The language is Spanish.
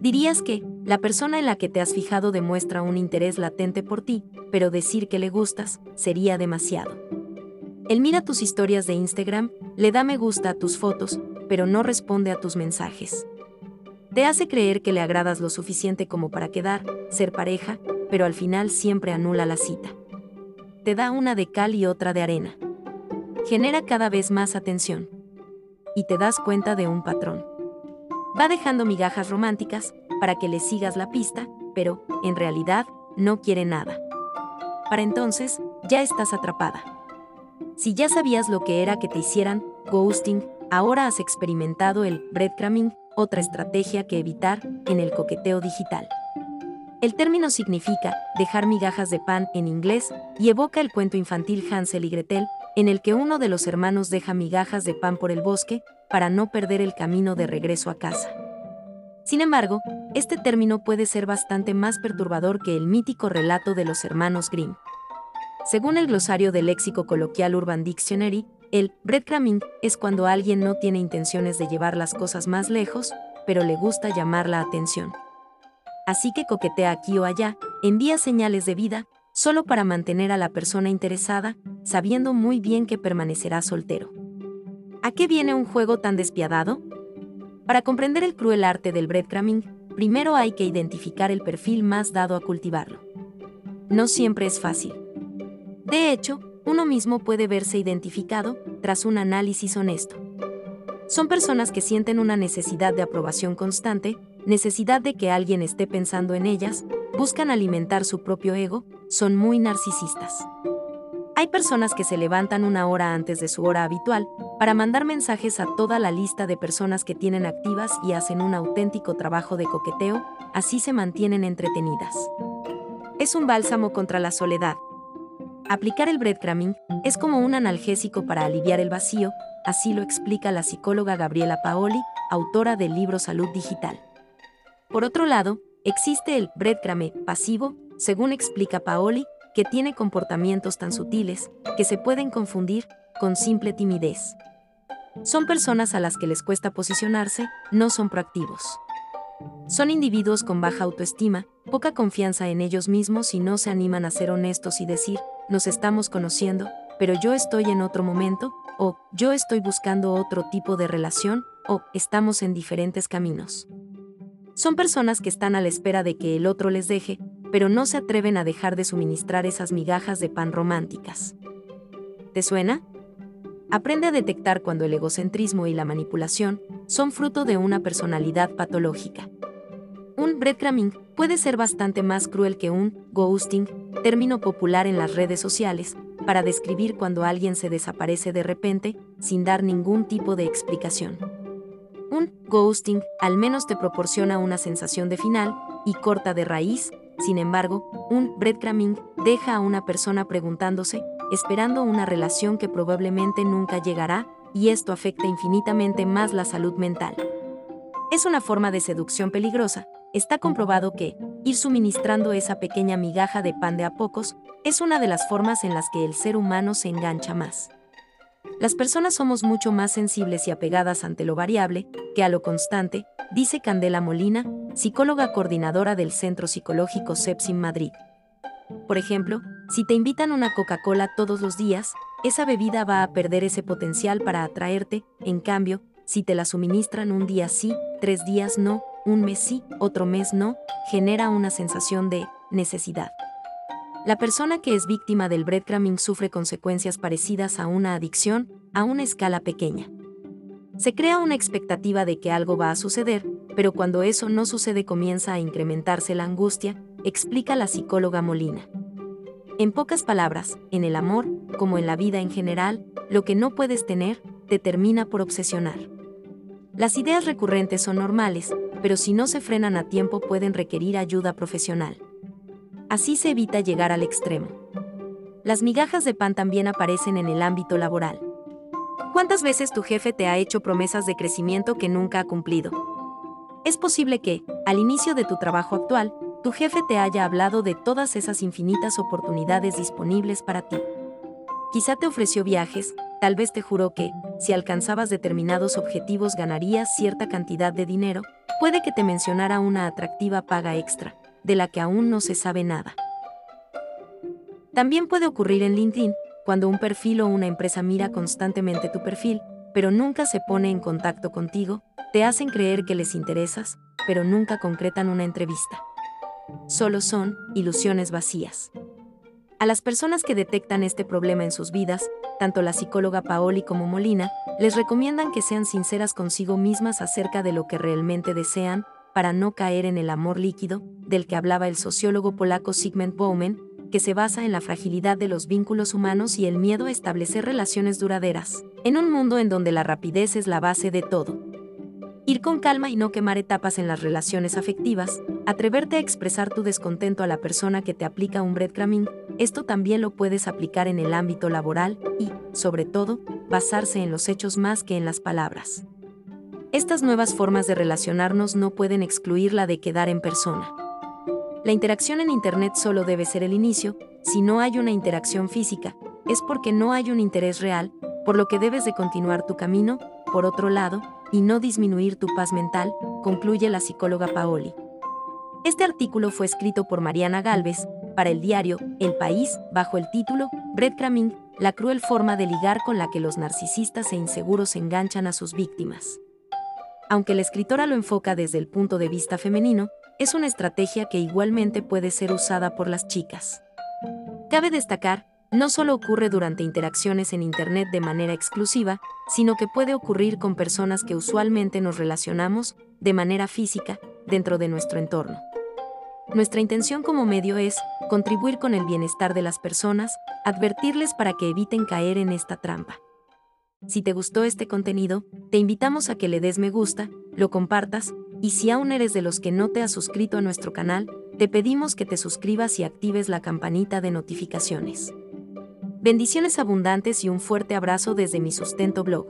Dirías que, la persona en la que te has fijado demuestra un interés latente por ti, pero decir que le gustas sería demasiado. Él mira tus historias de Instagram, le da me gusta a tus fotos, pero no responde a tus mensajes. Te hace creer que le agradas lo suficiente como para quedar, ser pareja, pero al final siempre anula la cita. Te da una de cal y otra de arena. Genera cada vez más atención. Y te das cuenta de un patrón. Va dejando migajas románticas para que le sigas la pista, pero, en realidad, no quiere nada. Para entonces, ya estás atrapada. Si ya sabías lo que era que te hicieran ghosting, ahora has experimentado el breadcrumbing, otra estrategia que evitar en el coqueteo digital. El término significa dejar migajas de pan en inglés y evoca el cuento infantil Hansel y Gretel, en el que uno de los hermanos deja migajas de pan por el bosque para no perder el camino de regreso a casa. Sin embargo, este término puede ser bastante más perturbador que el mítico relato de los hermanos Grimm. Según el glosario del léxico coloquial Urban Dictionary, el breadcrumbing es cuando alguien no tiene intenciones de llevar las cosas más lejos, pero le gusta llamar la atención. Así que coquetea aquí o allá, envía señales de vida, solo para mantener a la persona interesada, sabiendo muy bien que permanecerá soltero. ¿A qué viene un juego tan despiadado? Para comprender el cruel arte del breadcrumbing, primero hay que identificar el perfil más dado a cultivarlo. No siempre es fácil. De hecho, uno mismo puede verse identificado tras un análisis honesto. Son personas que sienten una necesidad de aprobación constante, necesidad de que alguien esté pensando en ellas, buscan alimentar su propio ego, son muy narcisistas. Hay personas que se levantan una hora antes de su hora habitual para mandar mensajes a toda la lista de personas que tienen activas y hacen un auténtico trabajo de coqueteo, así se mantienen entretenidas. Es un bálsamo contra la soledad. Aplicar el breadcrumbing es como un analgésico para aliviar el vacío, así lo explica la psicóloga Gabriela Paoli, autora del libro Salud Digital. Por otro lado, existe el breadcrumbing pasivo, según explica Paoli, que tiene comportamientos tan sutiles que se pueden confundir con simple timidez. Son personas a las que les cuesta posicionarse, no son proactivos. Son individuos con baja autoestima, poca confianza en ellos mismos y no se animan a ser honestos y decir, nos estamos conociendo, pero yo estoy en otro momento, o yo estoy buscando otro tipo de relación, o estamos en diferentes caminos. Son personas que están a la espera de que el otro les deje, pero no se atreven a dejar de suministrar esas migajas de pan románticas. ¿Te suena? Aprende a detectar cuando el egocentrismo y la manipulación son fruto de una personalidad patológica. Un breadcrumbing puede ser bastante más cruel que un ghosting, término popular en las redes sociales, para describir cuando alguien se desaparece de repente, sin dar ningún tipo de explicación. Un ghosting al menos te proporciona una sensación de final y corta de raíz, sin embargo, un breadcrumbing deja a una persona preguntándose, esperando una relación que probablemente nunca llegará, y esto afecta infinitamente más la salud mental. Es una forma de seducción peligrosa. Está comprobado que, ir suministrando esa pequeña migaja de pan de a pocos, es una de las formas en las que el ser humano se engancha más. Las personas somos mucho más sensibles y apegadas ante lo variable que a lo constante, dice Candela Molina, psicóloga coordinadora del Centro Psicológico Sepsim Madrid. Por ejemplo, si te invitan una Coca-Cola todos los días, esa bebida va a perder ese potencial para atraerte, en cambio, si te la suministran un día sí, tres días no, un mes sí, otro mes no, genera una sensación de necesidad. La persona que es víctima del breadcrumbing sufre consecuencias parecidas a una adicción, a una escala pequeña. Se crea una expectativa de que algo va a suceder, pero cuando eso no sucede comienza a incrementarse la angustia, explica la psicóloga Molina. En pocas palabras, en el amor, como en la vida en general, lo que no puedes tener, te termina por obsesionar. Las ideas recurrentes son normales, pero si no se frenan a tiempo pueden requerir ayuda profesional. Así se evita llegar al extremo. Las migajas de pan también aparecen en el ámbito laboral. ¿Cuántas veces tu jefe te ha hecho promesas de crecimiento que nunca ha cumplido? Es posible que, al inicio de tu trabajo actual, tu jefe te haya hablado de todas esas infinitas oportunidades disponibles para ti. Quizá te ofreció viajes, tal vez te juró que, si alcanzabas determinados objetivos ganarías cierta cantidad de dinero, Puede que te mencionara una atractiva paga extra, de la que aún no se sabe nada. También puede ocurrir en LinkedIn, cuando un perfil o una empresa mira constantemente tu perfil, pero nunca se pone en contacto contigo, te hacen creer que les interesas, pero nunca concretan una entrevista. Solo son ilusiones vacías. A las personas que detectan este problema en sus vidas, tanto la psicóloga Paoli como Molina, les recomiendan que sean sinceras consigo mismas acerca de lo que realmente desean, para no caer en el amor líquido, del que hablaba el sociólogo polaco Sigmund Bauman, que se basa en la fragilidad de los vínculos humanos y el miedo a establecer relaciones duraderas, en un mundo en donde la rapidez es la base de todo. Ir con calma y no quemar etapas en las relaciones afectivas, atreverte a expresar tu descontento a la persona que te aplica un breadcrumbing, esto también lo puedes aplicar en el ámbito laboral y, sobre todo, basarse en los hechos más que en las palabras. Estas nuevas formas de relacionarnos no pueden excluir la de quedar en persona. La interacción en Internet solo debe ser el inicio, si no hay una interacción física, es porque no hay un interés real, por lo que debes de continuar tu camino, por otro lado, y no disminuir tu paz mental, concluye la psicóloga Paoli. Este artículo fue escrito por Mariana Galvez, para el diario El País, bajo el título Breadcrumbing, la cruel forma de ligar con la que los narcisistas e inseguros enganchan a sus víctimas. Aunque la escritora lo enfoca desde el punto de vista femenino, es una estrategia que igualmente puede ser usada por las chicas. Cabe destacar no solo ocurre durante interacciones en Internet de manera exclusiva, sino que puede ocurrir con personas que usualmente nos relacionamos, de manera física, dentro de nuestro entorno. Nuestra intención como medio es contribuir con el bienestar de las personas, advertirles para que eviten caer en esta trampa. Si te gustó este contenido, te invitamos a que le des me gusta, lo compartas, y si aún eres de los que no te has suscrito a nuestro canal, te pedimos que te suscribas y actives la campanita de notificaciones. Bendiciones abundantes y un fuerte abrazo desde mi sustento blog.